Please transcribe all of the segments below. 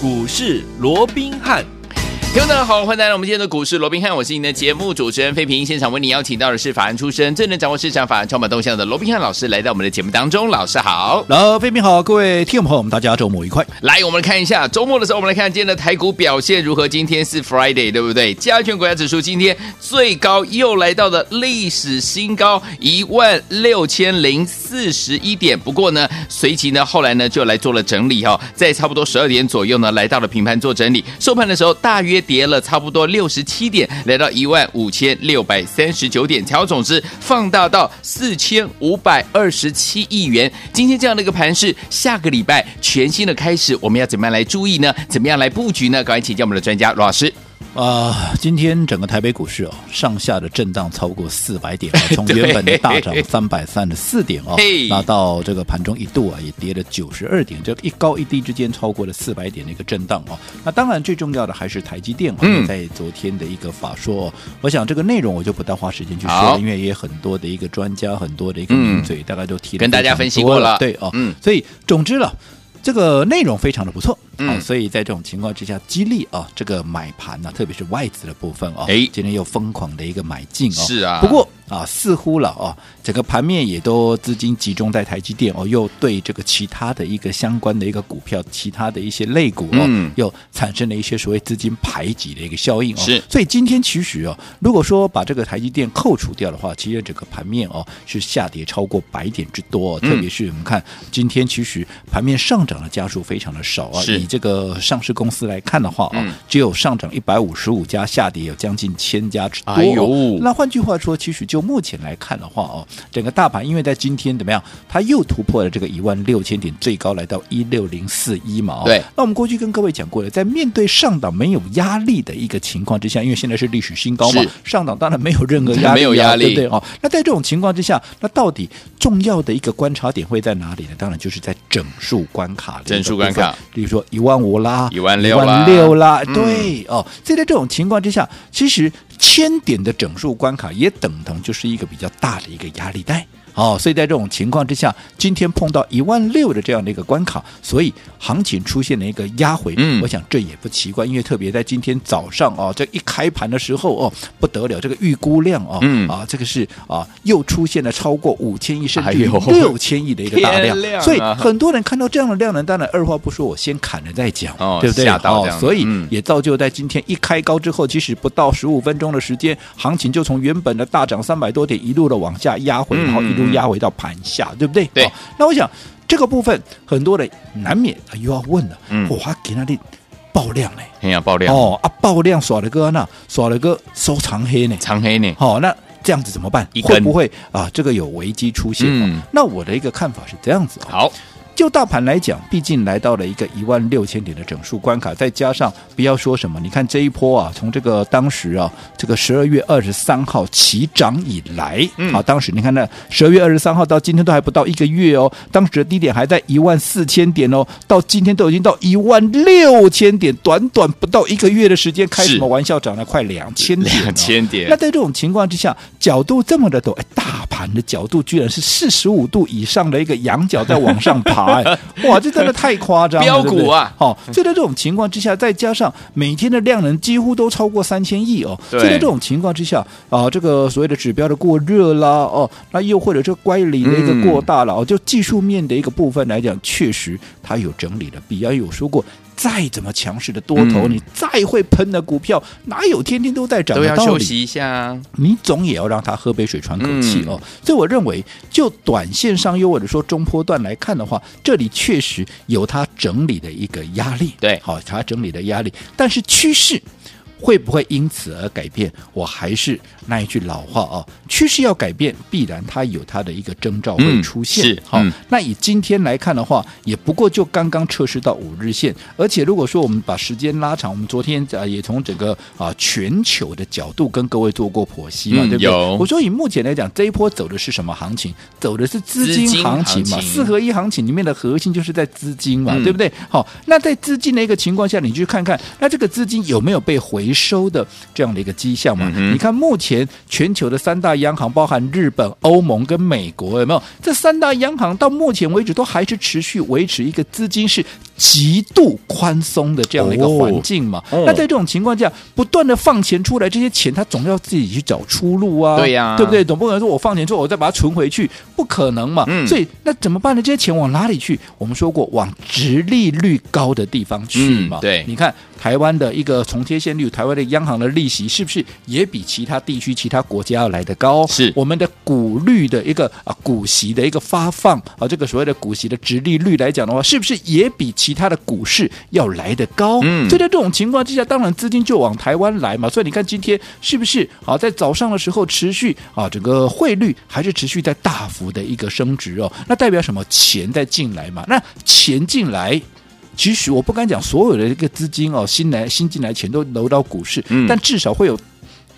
股市罗宾汉。听众大家好，欢迎来到我们今天的股市罗宾汉，我是您的节目主持人费平。现场为您邀请到的是法案出身、最能掌握市场法案、充满动向的罗宾汉老师，来到我们的节目当中。老师好，老费平好，各位听众朋友们，大家周末愉快。来，我们来看一下周末的时候，我们来看今天的台股表现如何。今天是 Friday，对不对？加权股价指数今天最高又来到了历史新高一万六千零四十一点。不过呢，随即呢，后来呢就来做了整理哈、哦，在差不多十二点左右呢，来到了平盘做整理。收盘的时候大约。跌了差不多六十七点，来到一万五千六百三十九点，成交总值放大到四千五百二十七亿元。今天这样的一个盘势，下个礼拜全新的开始，我们要怎么样来注意呢？怎么样来布局呢？赶快请教我们的专家罗老师。啊、呃，今天整个台北股市哦，上下的震荡超过四百点，从原本的大涨三百三十四点哦，那到这个盘中一度啊，也跌了九十二点，这一高一低之间超过了四百点的一个震荡哦。那当然最重要的还是台积电啊、哦，在昨天的一个法说、哦，我想这个内容我就不大花时间去说了，因为也很多的一个专家，很多的一个名嘴，大概都提了跟大家分析过了，对哦，嗯，所以总之了。这个内容非常的不错，嗯、啊，所以在这种情况之下，激励啊这个买盘呢、啊，特别是外资的部分啊，哎，今天又疯狂的一个买进哦，是啊，不过啊，似乎了哦、啊，整个盘面也都资金集中在台积电哦，又对这个其他的一个相关的一个股票，其他的一些类股哦，嗯、又产生了一些所谓资金排挤的一个效应哦，是，所以今天其实哦、啊，如果说把这个台积电扣除掉的话，其实整个盘面哦、啊、是下跌超过百点之多、哦，特别是我们看今天其实盘面上涨的家数非常的少啊，以这个上市公司来看的话啊，嗯、只有上涨一百五十五家，下跌有将近千家之多。哎呦，那换句话说，其实就目前来看的话哦，整个大盘因为在今天怎么样，它又突破了这个一万六千点，最高来到一六零四一嘛。对，那我们过去跟各位讲过了，在面对上档没有压力的一个情况之下，因为现在是历史新高嘛，上档当然没有任何压力，没有压力，对不对哦？那在这种情况之下，那到底重要的一个观察点会在哪里呢？当然就是在整数关卡。整数关卡，比如说一万五啦，一万六啦，一万六啦，对、嗯、哦。所以在这种情况之下，其实千点的整数关卡也等同就是一个比较大的一个压力带。哦，所以在这种情况之下，今天碰到一万六的这样的一个关卡，所以行情出现了一个压回。嗯，我想这也不奇怪，因为特别在今天早上哦，这一开盘的时候哦，不得了，这个预估量哦，嗯啊，这个是啊，又出现了超过五千亿甚至六千亿的一个大量，量啊、所以很多人看到这样的量能，当然二话不说，我先砍了再讲，哦、对不对？哦，所以也造就在今天一开高之后，其实不到十五分钟的时间，行情就从原本的大涨三百多点，一路的往下压回，然后一路。压回到盘下，对不对？对、哦。那我想这个部分，很多人难免他又要问了。嗯，我给那里爆量呢？哎呀，爆量哦啊！爆量耍了个那耍了个收藏黑呢？藏黑呢？好、哦，那这样子怎么办？会不会啊？这个有危机出现？嗯，那我的一个看法是这样子。好。就大盘来讲，毕竟来到了一个一万六千点的整数关卡，再加上不要说什么，你看这一波啊，从这个当时啊，这个十二月二十三号起涨以来，嗯，啊，当时你看那十二月二十三号到今天都还不到一个月哦，当时的低点还在一万四千点哦，到今天都已经到一万六千点，短短不到一个月的时间，开什么玩笑，涨了快两千点，两千点。那在这种情况之下，角度这么的陡，哎，大盘的角度居然是四十五度以上的一个仰角在往上爬。哇，这真的太夸张了！标股啊，好、哦，就在这种情况之下，再加上每天的量能几乎都超过三千亿哦，就在这种情况之下啊，这个所谓的指标的过热啦，哦，那又或者这乖离的一个过大了哦，就技术面的一个部分来讲，确实它有整理的必要。有说过。再怎么强势的多头，嗯、你再会喷的股票，哪有天天都在涨？都要休息一下，你总也要让他喝杯水喘口气哦。嗯、所以我认为，就短线上又或者说中波段来看的话，这里确实有它整理的一个压力。对，好，它整理的压力，但是趋势。会不会因此而改变？我还是那一句老话啊，趋势要改变，必然它有它的一个征兆会出现。嗯、是好，嗯、那以今天来看的话，也不过就刚刚测试到五日线，而且如果说我们把时间拉长，我们昨天啊也从整个啊全球的角度跟各位做过剖析嘛，嗯、对不对？我说以目前来讲，这一波走的是什么行情？走的是资金行情嘛，四合一行情里面的核心就是在资金嘛，嗯、对不对？好，那在资金的一个情况下，你去看看，那这个资金有没有被回？回收的这样的一个迹象嘛？嗯、你看目前全球的三大央行，包含日本、欧盟跟美国，有没有？这三大央行到目前为止都还是持续维持一个资金是极度宽松的这样的一个环境嘛。哦、那在这种情况下，不断的放钱出来，这些钱他总要自己去找出路啊。对呀、啊，对不对？总不可能说我放钱之后，我再把它存回去，不可能嘛。嗯、所以那怎么办呢？这些钱往哪里去？我们说过，往直利率高的地方去嘛。嗯、对，你看台湾的一个重贴现率，台湾的央行的利息是不是也比其他地区、其他国家要来得高？是我们的股率的一个啊股息的一个发放啊，这个所谓的股息的殖利率来讲的话，是不是也比其他的股市要来得高？嗯，所以在这种情况之下，当然资金就往台湾来嘛。所以你看今天是不是啊，在早上的时候持续啊，整个汇率还是持续在大幅的一个升值哦。那代表什么？钱在进来嘛。那钱进来，其实我不敢讲所有的一个资金哦，新来新进来钱都流到股市，嗯，但至少会有。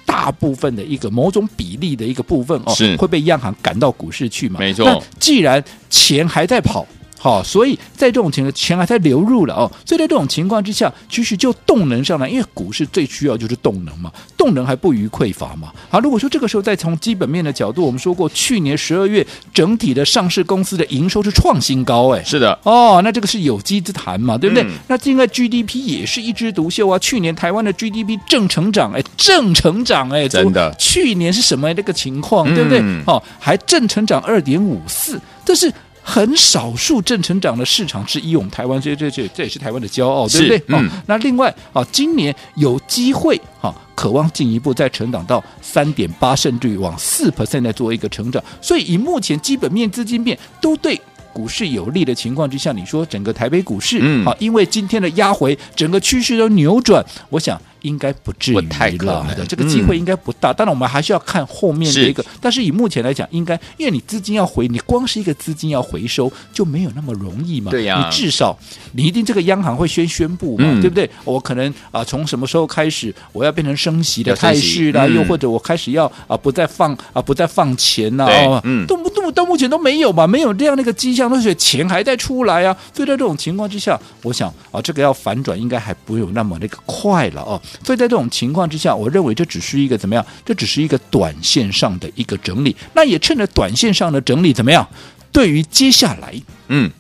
大部分的一个某种比例的一个部分哦，是会被央行赶到股市去嘛？没错。既然钱还在跑。好，所以在这种情况，钱还在流入了哦。所以在这种情况之下，其实就动能上来，因为股市最需要就是动能嘛，动能还不于匮乏嘛。好，如果说这个时候再从基本面的角度，我们说过，去年十二月整体的上市公司的营收是创新高，哎，是的，哦，那这个是有机之谈嘛，对不对？嗯、那另外 GDP 也是一枝独秀啊，去年台湾的 GDP 正成长，哎，正成长，哎，真的，去年是什么这个情况，对不对？哦，还正成长二点五四，这是。很少数正成长的市场之一，我们台湾，这这这这也是台湾的骄傲，对不对？嗯、哦，那另外啊，今年有机会啊，渴望进一步再成长到三点八，甚至于往四 percent 来做一个成长。所以以目前基本面、资金面都对股市有利的情况之下，你说整个台北股市，嗯，好，因为今天的压回，整个趋势都扭转，我想。应该不至于了，太的这个机会应该不大。当然，我们还是要看后面的一个。但是以目前来讲，应该因为你资金要回，你光是一个资金要回收就没有那么容易嘛。对呀，你至少你一定这个央行会先宣布嘛，对不对？我可能啊，从什么时候开始我要变成升息的态势啦？又或者我开始要啊不再放啊不再放钱呐？嗯，都都到目前都没有嘛，没有这样的一个迹象，而且钱还在出来啊。所以在这种情况之下，我想啊，这个要反转应该还不有那么那个快了哦。所以在这种情况之下，我认为这只是一个怎么样？这只是一个短线上的一个整理。那也趁着短线上的整理，怎么样？对于接下来，嗯，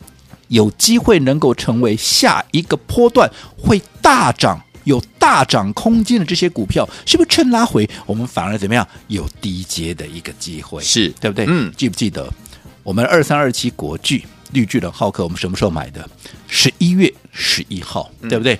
有机会能够成为下一个波段会大涨、有大涨空间的这些股票，是不是趁拉回，我们反而怎么样？有低阶的一个机会，是对不对？嗯，记不记得我们二三二七国巨绿巨人浩克，我们什么时候买的？十一月十一号，对不对？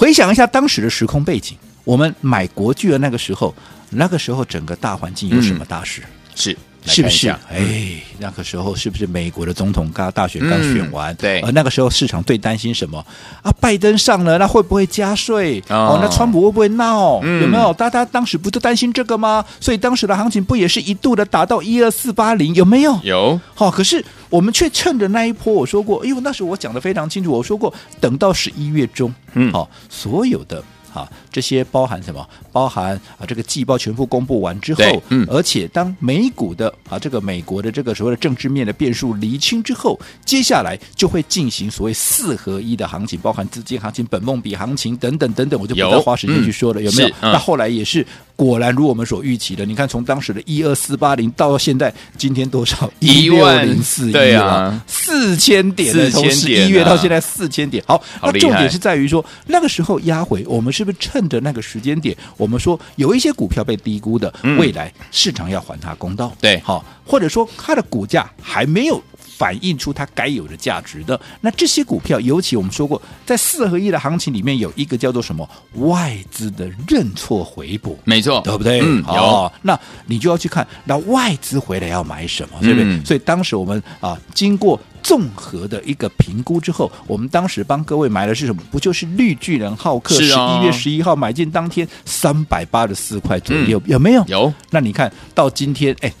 嗯回想一下当时的时空背景，我们买国巨的那个时候，那个时候整个大环境有什么大事？嗯、是是不是？哎，那个时候是不是美国的总统刚大选刚选完？嗯、对，而那个时候市场最担心什么？啊，拜登上了，那会不会加税？哦，哦，那川普会不会闹？嗯、有没有？大家当时不就担心这个吗？所以当时的行情不也是一度的达到一二四八零？有没有？有。好、哦，可是。我们却趁着那一波，我说过，因为，那时候我讲的非常清楚，我说过，等到十一月中，嗯，好，所有的。啊，这些包含什么？包含啊，这个季报全部公布完之后，嗯，而且当美股的啊，这个美国的这个所谓的政治面的变数厘清之后，接下来就会进行所谓四合一的行情，包含资金行情、本梦比行情等等等等，我就不再花时间去说了，有，没有？那后来也是果然如我们所预期的，你看从当时的一二四八零到现在今天多少？一万零四一啊，四千点的，从十一月到现在四千点。好，那重点是在于说那个时候压回，我们是不是趁着那个时间点，我们说有一些股票被低估的，未来市场要还它公道，对，好，或者说它的股价还没有反映出它该有的价值的，那这些股票，尤其我们说过，在四合一的行情里面，有一个叫做什么外资的认错回补，没错，对不对？嗯，有，那你就要去看，那外资回来要买什么，对不对？嗯、所以当时我们啊，经过。综合的一个评估之后，我们当时帮各位买的是什么？不就是绿巨人浩克？十一月十一号买进当天三百八十四块左右，有没有？有。那你看到今天，哎，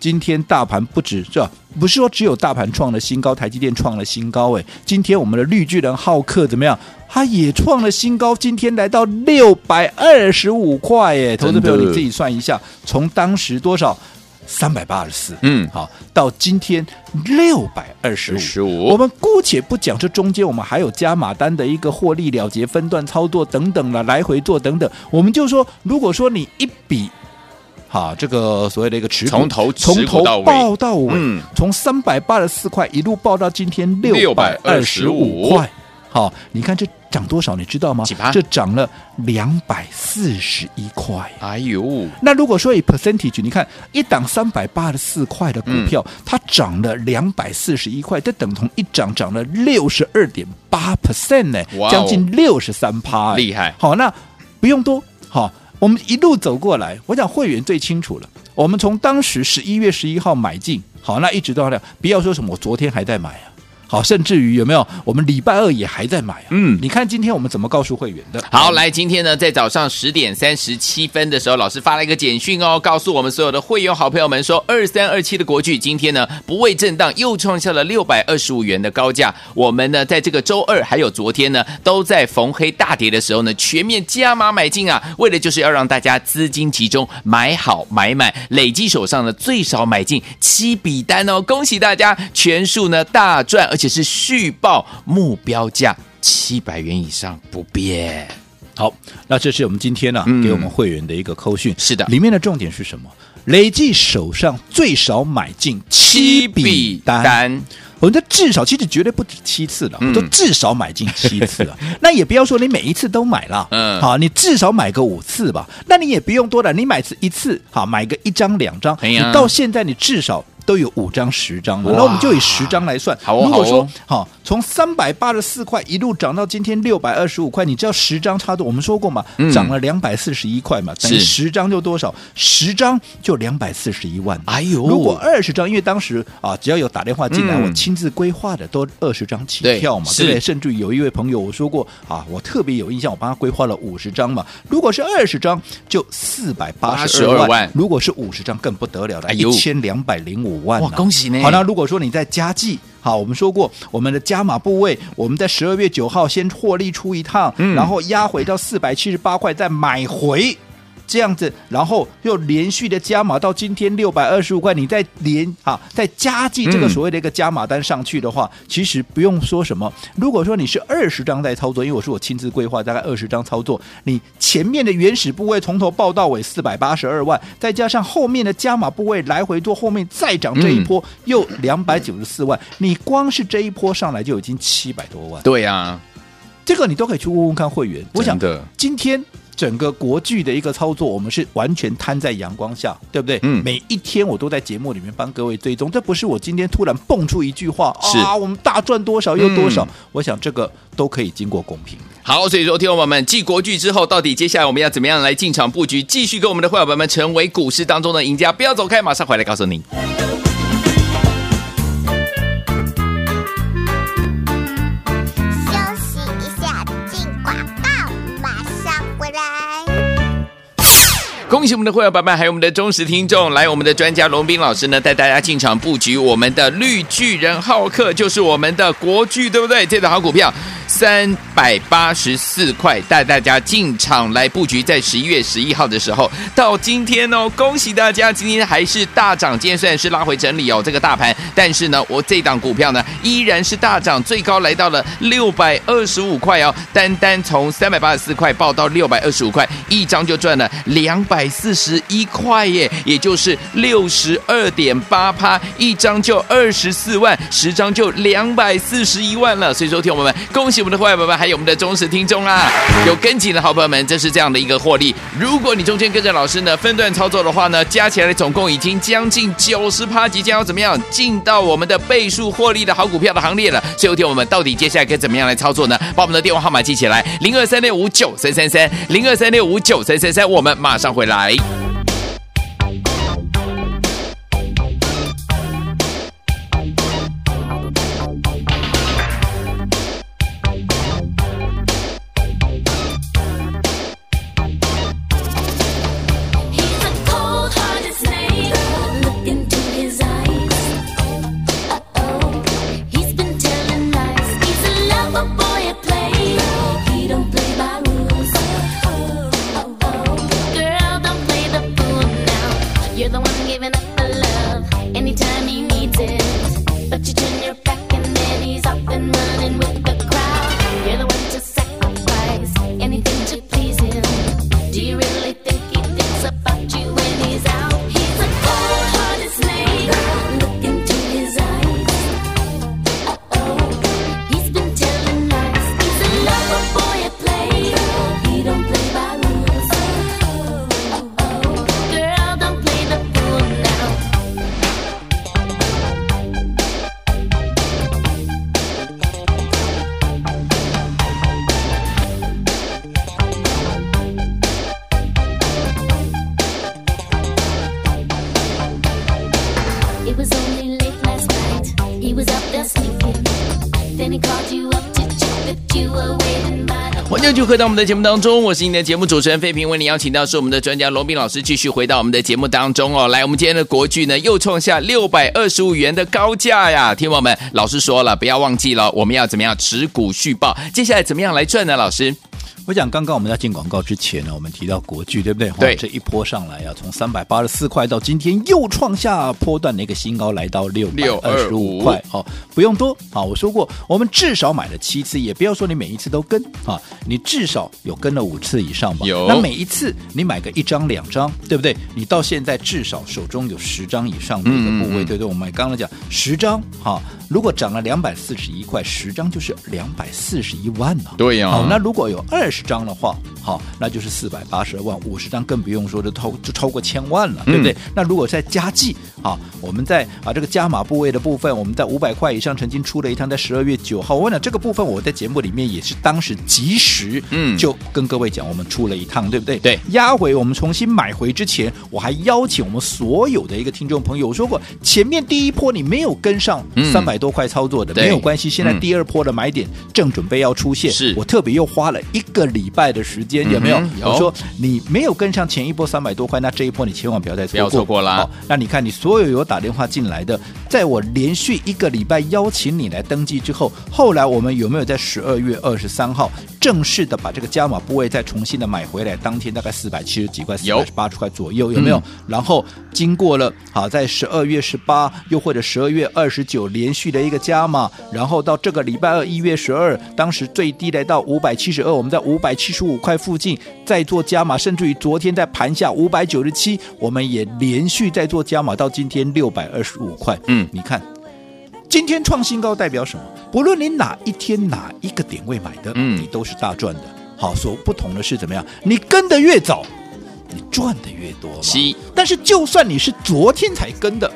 今天大盘不止这，不是说只有大盘创了新高，台积电创了新高，哎，今天我们的绿巨人浩克怎么样？它也创了新高，今天来到六百二十五块，哎，投资朋友你自己算一下，从当时多少？三百八十四，嗯，好，到今天六百二十五，我们姑且不讲这中间我们还有加码单的一个获利了结、分段操作等等了，来回做等等，我们就说，如果说你一笔，好，这个所谓的一个持股，从头从头报到尾，嗯，从三百八十四块一路报到今天六百二十五块，好、哦，你看这涨多少，你知道吗？这涨了两百四十一块。哎呦，那如果说以 percentage，你看一档三百八十四块的股票，嗯、它涨了两百四十一块，这等同一涨涨了六十二点八 percent 呢，将近六十三趴，厉害。好，那不用多，好，我们一路走过来，我讲会员最清楚了。我们从当时十一月十一号买进，好，那一直到这样，不要说什么，我昨天还在买啊。好，甚至于有没有？我们礼拜二也还在买啊。嗯，你看今天我们怎么告诉会员的？好，来，今天呢，在早上十点三十七分的时候，老师发了一个简讯哦，告诉我们所有的会员好朋友们说，二三二七的国巨今天呢不畏震荡，又创下了六百二十五元的高价。我们呢在这个周二还有昨天呢，都在逢黑大跌的时候呢，全面加码买进啊，为的就是要让大家资金集中买好买满，累计手上呢最少买进七笔单哦，恭喜大家全数呢大赚，而且是续报目标价七百元以上不变。好，那这是我们今天呢、啊嗯、给我们会员的一个扣讯。是的，里面的重点是什么？累计手上最少买进七笔单。单我们的至少其实绝对不止七次了，都至少买进七次了。那也不要说你每一次都买了，嗯，好，你至少买个五次吧。那你也不用多了，你买次一次，好，买个一张两张，哎、你到现在你至少。都有五张十张了，那我们就以十张来算。好哦，如果说好，从三百八十四块一路涨到今天六百二十五块，你知道十张差多？我们说过嘛，涨了两百四十一块嘛，等于十张就多少？十张就两百四十一万。哎呦，如果二十张，因为当时啊，只要有打电话进来，我亲自规划的都二十张起跳嘛，对不对？甚至于有一位朋友我说过啊，我特别有印象，我帮他规划了五十张嘛。如果是二十张，就四百八十二万；如果是五十张，更不得了了，一千两百零五。万、啊、哇，恭喜你！好，那如果说你在加计，好，我们说过我们的加码部位，我们在十二月九号先获利出一趟，嗯、然后压回到四百七十八块再买回。这样子，然后又连续的加码到今天六百二十五块，你再连啊再加计这个所谓的一个加码单上去的话，嗯、其实不用说什么。如果说你是二十张在操作，因为我是我亲自规划大概二十张操作，你前面的原始部位从头报到尾四百八十二万，再加上后面的加码部位来回做，后面再涨这一波又两百九十四万，嗯、你光是这一波上来就已经七百多万。对呀、啊，这个你都可以去问问看会员。我想的今天。整个国剧的一个操作，我们是完全摊在阳光下，对不对？嗯，每一天我都在节目里面帮各位追踪，这不是我今天突然蹦出一句话，是啊，我们大赚多少又多少？嗯、我想这个都可以经过公平。好，所以说，听众朋友们，继国剧之后，到底接下来我们要怎么样来进场布局，继续跟我们的会员们成为股市当中的赢家？不要走开，马上回来告诉您。恭喜我们的会员伙伴，还有我们的忠实听众，来我们的专家龙斌老师呢，带大家进场布局我们的绿巨人浩克，就是我们的国巨，对不对？这档好股票。三百八十四块，带大家进场来布局，在十一月十一号的时候，到今天哦，恭喜大家，今天还是大涨。今天虽然是拉回整理哦，这个大盘，但是呢，我这档股票呢依然是大涨，最高来到了六百二十五块哦。单单从三百八十四块报到六百二十五块，一张就赚了两百四十一块耶，也就是六十二点八趴，一张就二十四万，十张就两百四十一万了。所以说，听我们恭喜。我们的会员朋友们，还有我们的忠实听众啊，有跟紧的好朋友们，这是这样的一个获利。如果你中间跟着老师呢分段操作的话呢，加起来总共已经将近九十趴，即将要怎么样进到我们的倍数获利的好股票的行列了。所以，有天我们到底接下来该怎么样来操作呢？把我们的电话号码记起来：零二三六五九三三三，零二三六五九三三三。我们马上回来。欢迎就回到我们的节目当中，我是你的节目主持人费平，为你邀请到是我们的专家罗斌老师，继续回到我们的节目当中哦。来，我们今天的国剧呢又创下六百二十五元的高价呀！听我们，老师说了，不要忘记了，我们要怎么样持股续报？接下来怎么样来赚呢？老师？我讲刚刚我们在进广告之前呢，我们提到国巨对不对？对，这一波上来啊，从三百八十四块到今天又创下波段的一个新高，来到六百二十五块。好，不用多啊，我说过，我们至少买了七次，也不要说你每一次都跟啊，你至少有跟了五次以上吧。有，那每一次你买个一张两张，对不对？你到现在至少手中有十张以上的一个部位，嗯、对不对？我们刚刚讲十张哈，如果涨了两百四十一块，十张就是两百四十一万呢。对呀、啊。好，那如果有二十。十张的话，好，那就是四百八十二万；五十张更不用说，就超就超过千万了，对不对？嗯、那如果再加计，啊，我们在啊这个加码部位的部分，我们在五百块以上曾经出了一趟，在十二月九号。我问了这个部分，我在节目里面也是当时及时，嗯，就跟各位讲，我们出了一趟，对不对？对，压回我们重新买回之前，我还邀请我们所有的一个听众朋友，我说过，前面第一波你没有跟上三百多块操作的，嗯、没有关系，现在第二波的买点正准备要出现，是我特别又花了一个。礼拜的时间有没有？嗯、有我说你没有跟上前一波三百多块，那这一波你千万不要再错过，不要错过了。好，那你看你所有有打电话进来的，在我连续一个礼拜邀请你来登记之后，后来我们有没有在十二月二十三号正式的把这个加码部位再重新的买回来？当天大概四百七十几块，四百八十块左右，有没有？嗯、然后经过了好在十二月十八，又或者十二月二十九连续的一个加码，然后到这个礼拜二一月十二，当时最低来到五百七十二，我们在五百七十五块附近再做加码，甚至于昨天在盘下五百九十七，我们也连续在做加码，到今天六百二十五块。嗯，你看，今天创新高代表什么？不论你哪一天哪一个点位买的，嗯，你都是大赚的。好，所不同的是怎么样？你跟的越早，你赚的越多。是，但是就算你是昨天才跟的，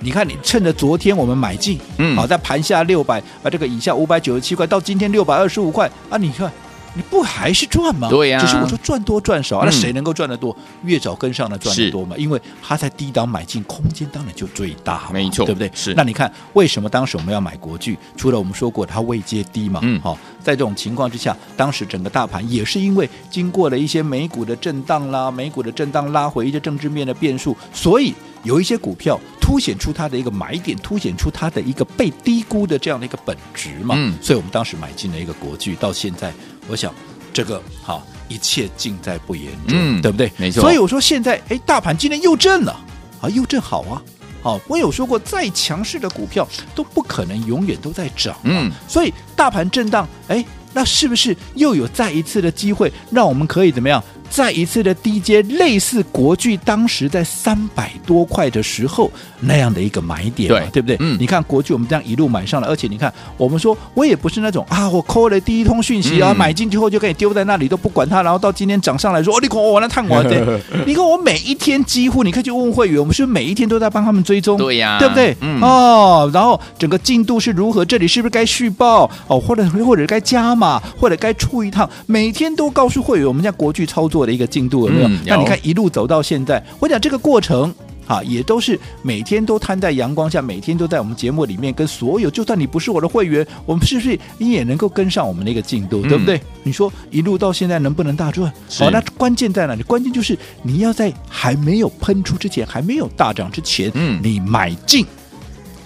你看你趁着昨天我们买进，嗯，好，在盘下六百啊这个以下五百九十七块，到今天六百二十五块啊，你看。你不还是赚吗？对呀、啊，只是我说赚多赚少，嗯、那谁能够赚得多？越早跟上的赚得多嘛？因为他在低档买进，空间当然就最大，没错，对不对？是。那你看为什么当时我们要买国巨？除了我们说过它位阶低嘛，嗯，好、哦，在这种情况之下，当时整个大盘也是因为经过了一些美股的震荡啦，美股的震荡拉回一些政治面的变数，所以有一些股票凸显出它的一个买点，凸显出它的一个被低估的这样的一个本质嘛。嗯，所以我们当时买进了一个国巨，到现在。我想，这个好，一切尽在不言中，嗯、对不对？没错。所以我说现在，哎，大盘今天又震了，啊，又震好啊，好。我有说过，再强势的股票都不可能永远都在涨，嗯。所以大盘震荡，哎，那是不是又有再一次的机会，让我们可以怎么样？再一次的低阶，类似国巨当时在三百多块的时候那样的一个买点，对对不对？嗯，你看国巨我们这样一路买上来，而且你看我们说，我也不是那种啊，我扣了第一通讯息啊，嗯、买进之后就可以丢在那里都不管它，然后到今天涨上来说，哦，你看我那探我的，你看我每一天几乎你可以去问会员，我们是不是每一天都在帮他们追踪，对呀，对不对？嗯、哦，然后整个进度是如何？这里是不是该续报哦，或者或者该加码，或者该出一趟？每天都告诉会员，我们家国巨操作的一个进度有没有？嗯、那你看一路走到现在，我讲这个过程啊，也都是每天都摊在阳光下，每天都在我们节目里面跟所有，就算你不是我的会员，我们是不是你也能够跟上我们的一个进度，嗯、对不对？你说一路到现在能不能大赚？好、哦，那关键在哪里？关键就是你要在还没有喷出之前，还没有大涨之前，嗯，你买进。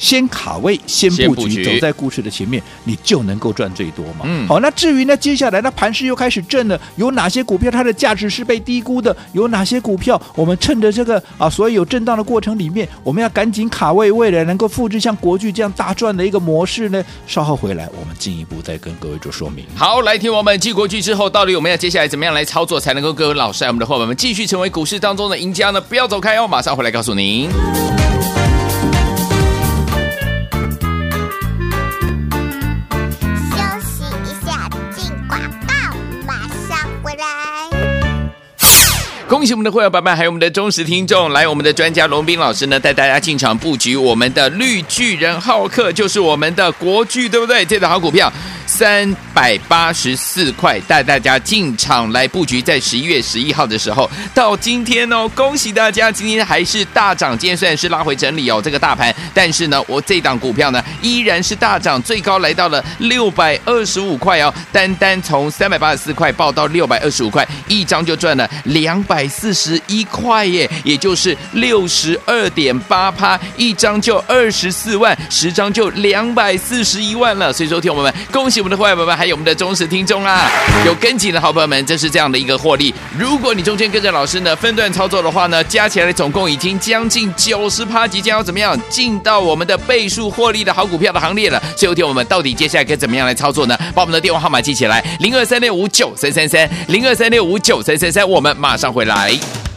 先卡位，先布局，走在故事的前面，你就能够赚最多嘛。嗯，好，那至于呢，接下来那盘势又开始震了，有哪些股票它的价值是被低估的？有哪些股票我们趁着这个啊，所以有震荡的过程里面，我们要赶紧卡位，为了能够复制像国巨这样大赚的一个模式呢？稍后回来，我们进一步再跟各位做说明。好，来听我们继国巨之后，到底我们要接下来怎么样来操作，才能够各位老师我们的伙伴们继续成为股市当中的赢家呢？不要走开哦，马上回来告诉您。恭喜我们的会员伙伴，还有我们的忠实听众，来我们的专家龙斌老师呢，带大家进场布局我们的绿巨人浩克，就是我们的国巨，对不对？这档好股票。三百八十四块，带大家进场来布局，在十一月十一号的时候，到今天哦，恭喜大家，今天还是大涨。今天虽然是拉回整理哦，这个大盘，但是呢，我这档股票呢依然是大涨，最高来到了六百二十五块哦，单单从三百八十四块报到六百二十五块，一张就赚了两百四十一块耶，也就是六十二点八趴，一张就二十四万，十张就两百四十一万了。所以说，听我们，恭喜我们的会员朋友们，还有我们的忠实听众啊，有跟紧的好朋友们，这是这样的一个获利。如果你中间跟着老师呢分段操作的话呢，加起来总共已经将近九十趴，即将要怎么样进到我们的倍数获利的好股票的行列了。所以，听我们到底接下来该怎么样来操作呢？把我们的电话号码记起来，零二三六五九三三三，零二三六五九三三三，我们马上回来。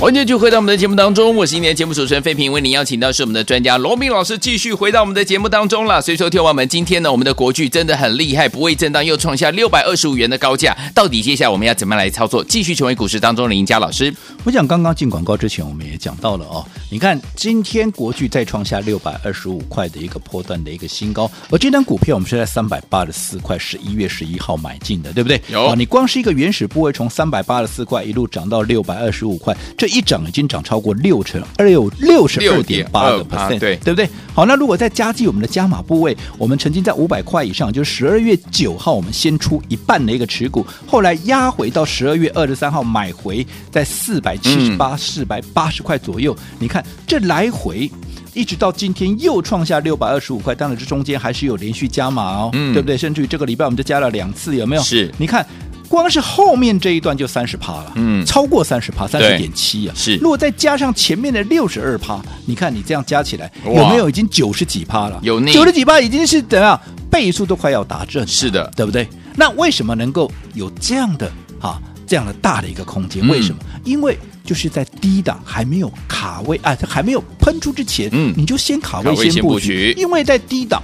欢迎就回到我们的节目当中，我是今天的节目主持人费平，为您邀请到是我们的专家罗明老师，继续回到我们的节目当中了。所以说，听众们，今天呢，我们的国剧真的很厉害，不畏震荡，又创下六百二十五元的高价。到底接下来我们要怎么样来操作，继续成为股市当中的赢家？老师，我想刚刚进广告之前，我们也讲到了哦。你看，今天国剧再创下六百二十五块的一个波段的一个新高，而这张股票我们是在三百八十四块，十一月十一号买进的，对不对？有啊，你光是一个原始部位，从三百八十四块一路涨到六百二十五块，这一涨已经涨超过六成，二六六十二点八个 percent，对对不对？好，那如果再加计我们的加码部位，我们曾经在五百块以上，就是十二月九号我们先出一半的一个持股，后来压回到十二月二十三号买回，在四百七十八、四百八十块左右，你看。这来回一直到今天又创下六百二十五块，当然这中间还是有连续加码哦，嗯、对不对？甚至于这个礼拜我们就加了两次，有没有？是，你看光是后面这一段就三十趴了，嗯，超过三十趴，三十点七啊。是，如果再加上前面的六十二趴，你看你这样加起来有没有已经九十几趴了？有那九十几趴已经是怎样倍数都快要达阵？是的，对不对？那为什么能够有这样的啊这样的大的一个空间？为什么？嗯、因为就是在低档还没有卡位啊，它还没有喷出之前，嗯，你就先卡位先布局，因为在低档，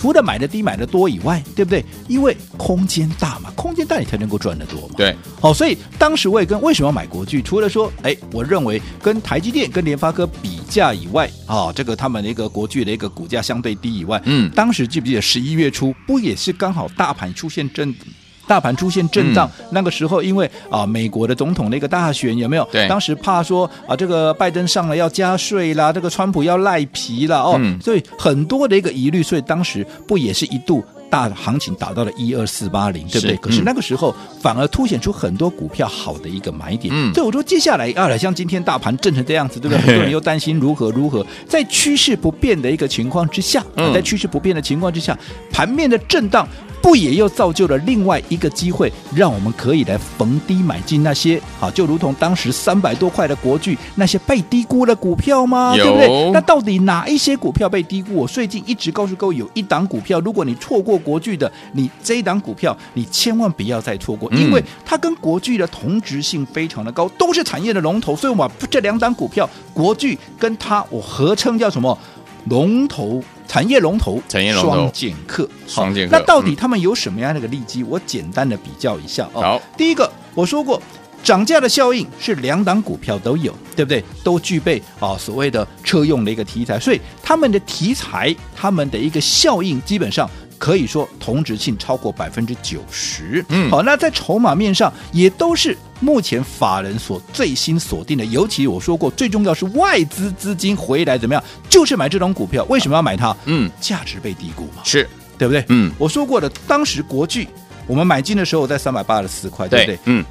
除了买的低买的多以外，对不对？因为空间大嘛，空间大你才能够赚得多嘛。对，好，所以当时我也跟为什么要买国巨？除了说，哎，我认为跟台积电、跟联发科比价以外，啊，这个他们的一个国巨的一个股价相对低以外，嗯，当时记不记得十一月初不也是刚好大盘出现震？大盘出现震荡，嗯、那个时候因为啊，美国的总统那个大选有没有？对，当时怕说啊，这个拜登上了要加税啦，这个川普要赖皮了哦，嗯、所以很多的一个疑虑，所以当时不也是一度大行情达到了一二四八零，对不对？是，可是那个时候反而凸显出很多股票好的一个买点。嗯，所以我说接下来啊，像今天大盘震成这样子，对不对？很多人又担心如何如何，在趋势不变的一个情况之下，嗯、在趋势不变的情况之下，盘面的震荡。不也又造就了另外一个机会，让我们可以来逢低买进那些好，就如同当时三百多块的国巨那些被低估的股票吗？对不对？那到底哪一些股票被低估？我最近一直告诉各位，有一档股票，如果你错过国巨的，你这一档股票你千万不要再错过，因为它跟国巨的同质性非常的高，都是产业的龙头，所以我把这两档股票，国巨跟它我合称叫什么龙头？产业龙头，产业龙头双剑客，双剑客。那到底他们有什么样的一个利基？我简单的比较一下哦。好，第一个我说过。涨价的效应是两档股票都有，对不对？都具备啊所谓的车用的一个题材，所以他们的题材，他们的一个效应，基本上可以说同质性超过百分之九十。嗯，好，那在筹码面上也都是目前法人所最新锁定的，尤其我说过，最重要是外资资金回来怎么样，就是买这种股票。为什么要买它？嗯，价值被低估嘛，是对不对？嗯，我说过的，当时国巨我们买进的时候在三百八十四块，对不对？嗯。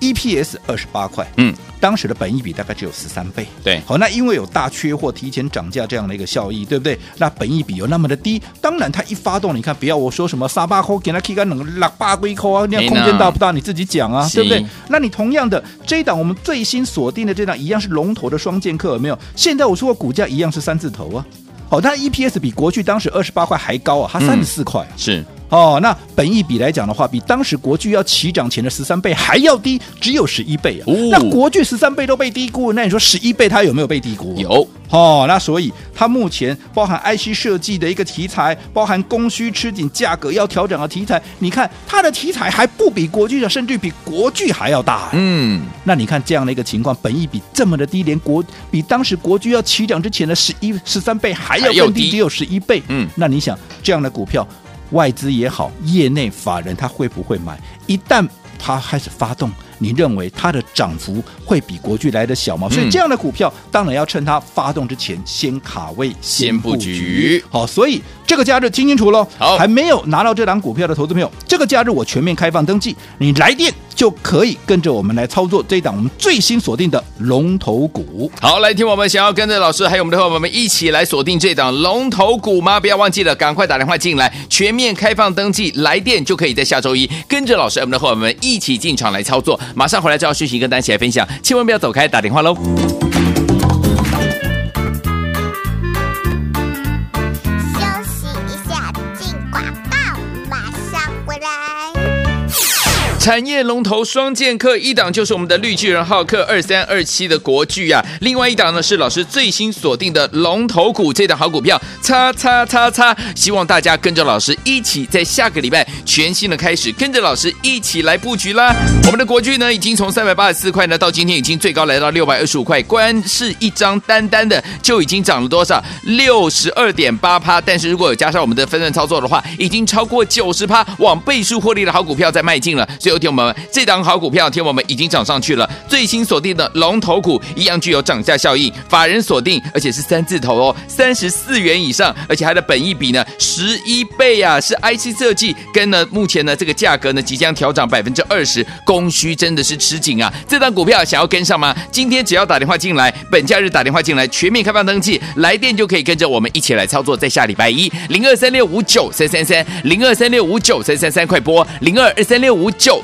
EPS 二十八块，嗯，当时的本益比大概只有十三倍，对，好，那因为有大缺货、提前涨价这样的一个效益，对不对？那本益比有那么的低，当然它一发动，你看，不要我说什么沙巴扣，给它 K 个两六百几块啊，那样空间大不大？你自己讲啊，对不对？那你同样的这一档，我们最新锁定的这档一样是龙头的双剑客，有没有？现在我说过股价一样是三字头啊，好，它 EPS 比国巨当时二十八块还高啊，它三十四块，嗯，是。哦，那本益比来讲的话，比当时国巨要起涨前的十三倍还要低，只有十一倍啊。哦、那国巨十三倍都被低估，那你说十一倍它有没有被低估？有。哦，那所以它目前包含 IC 设计的一个题材，包含供需吃紧、价格要调整的题材，你看它的题材还不比国巨的，甚至比国巨还要大。嗯，那你看这样的一个情况，本益比这么的低，连国比当时国巨要起涨之前的十一十三倍还要更低，只有十一倍。嗯，那你想这样的股票？外资也好，业内法人他会不会买？一旦他开始发动，你认为它的涨幅会比国巨来的小吗？嗯、所以这样的股票当然要趁它发动之前先卡位、先布局。好，所以这个假日听清楚喽。好，还没有拿到这档股票的投资朋友，这个假日我全面开放登记，你来电。就可以跟着我们来操作这一档我们最新锁定的龙头股。好，来听我们想要跟着老师还有我们的伙伴们一起来锁定这档龙头股吗？不要忘记了，赶快打电话进来，全面开放登记，来电就可以在下周一跟着老师我们的伙伴们一起进场来操作。马上回来就要讯息跟大家一起来分享，千万不要走开，打电话喽。产业龙头双剑客一档就是我们的绿巨人浩克二三二七的国巨啊，另外一档呢是老师最新锁定的龙头股，这档好股票，叉叉叉叉，希望大家跟着老师一起在下个礼拜全新的开始，跟着老师一起来布局啦。我们的国巨呢，已经从三百八十四块呢，到今天已经最高来到六百二十五块，光是一张单单的就已经涨了多少？六十二点八趴。但是如果有加上我们的分段操作的话，已经超过九十趴，往倍数获利的好股票在迈进了。所以。听我们，这档好股票，听我们已经涨上去了。最新锁定的龙头股一样具有涨价效应，法人锁定，而且是三字头哦，三十四元以上，而且它的本益比呢十一倍啊，是 IC 设计跟呢目前呢这个价格呢即将调涨百分之二十，供需真的是吃紧啊。这档股票想要跟上吗？今天只要打电话进来，本假日打电话进来，全面开放登记，来电就可以跟着我们一起来操作。在下礼拜一零二三六五九三三三零二三六五九三三三快拨零二二三六五九。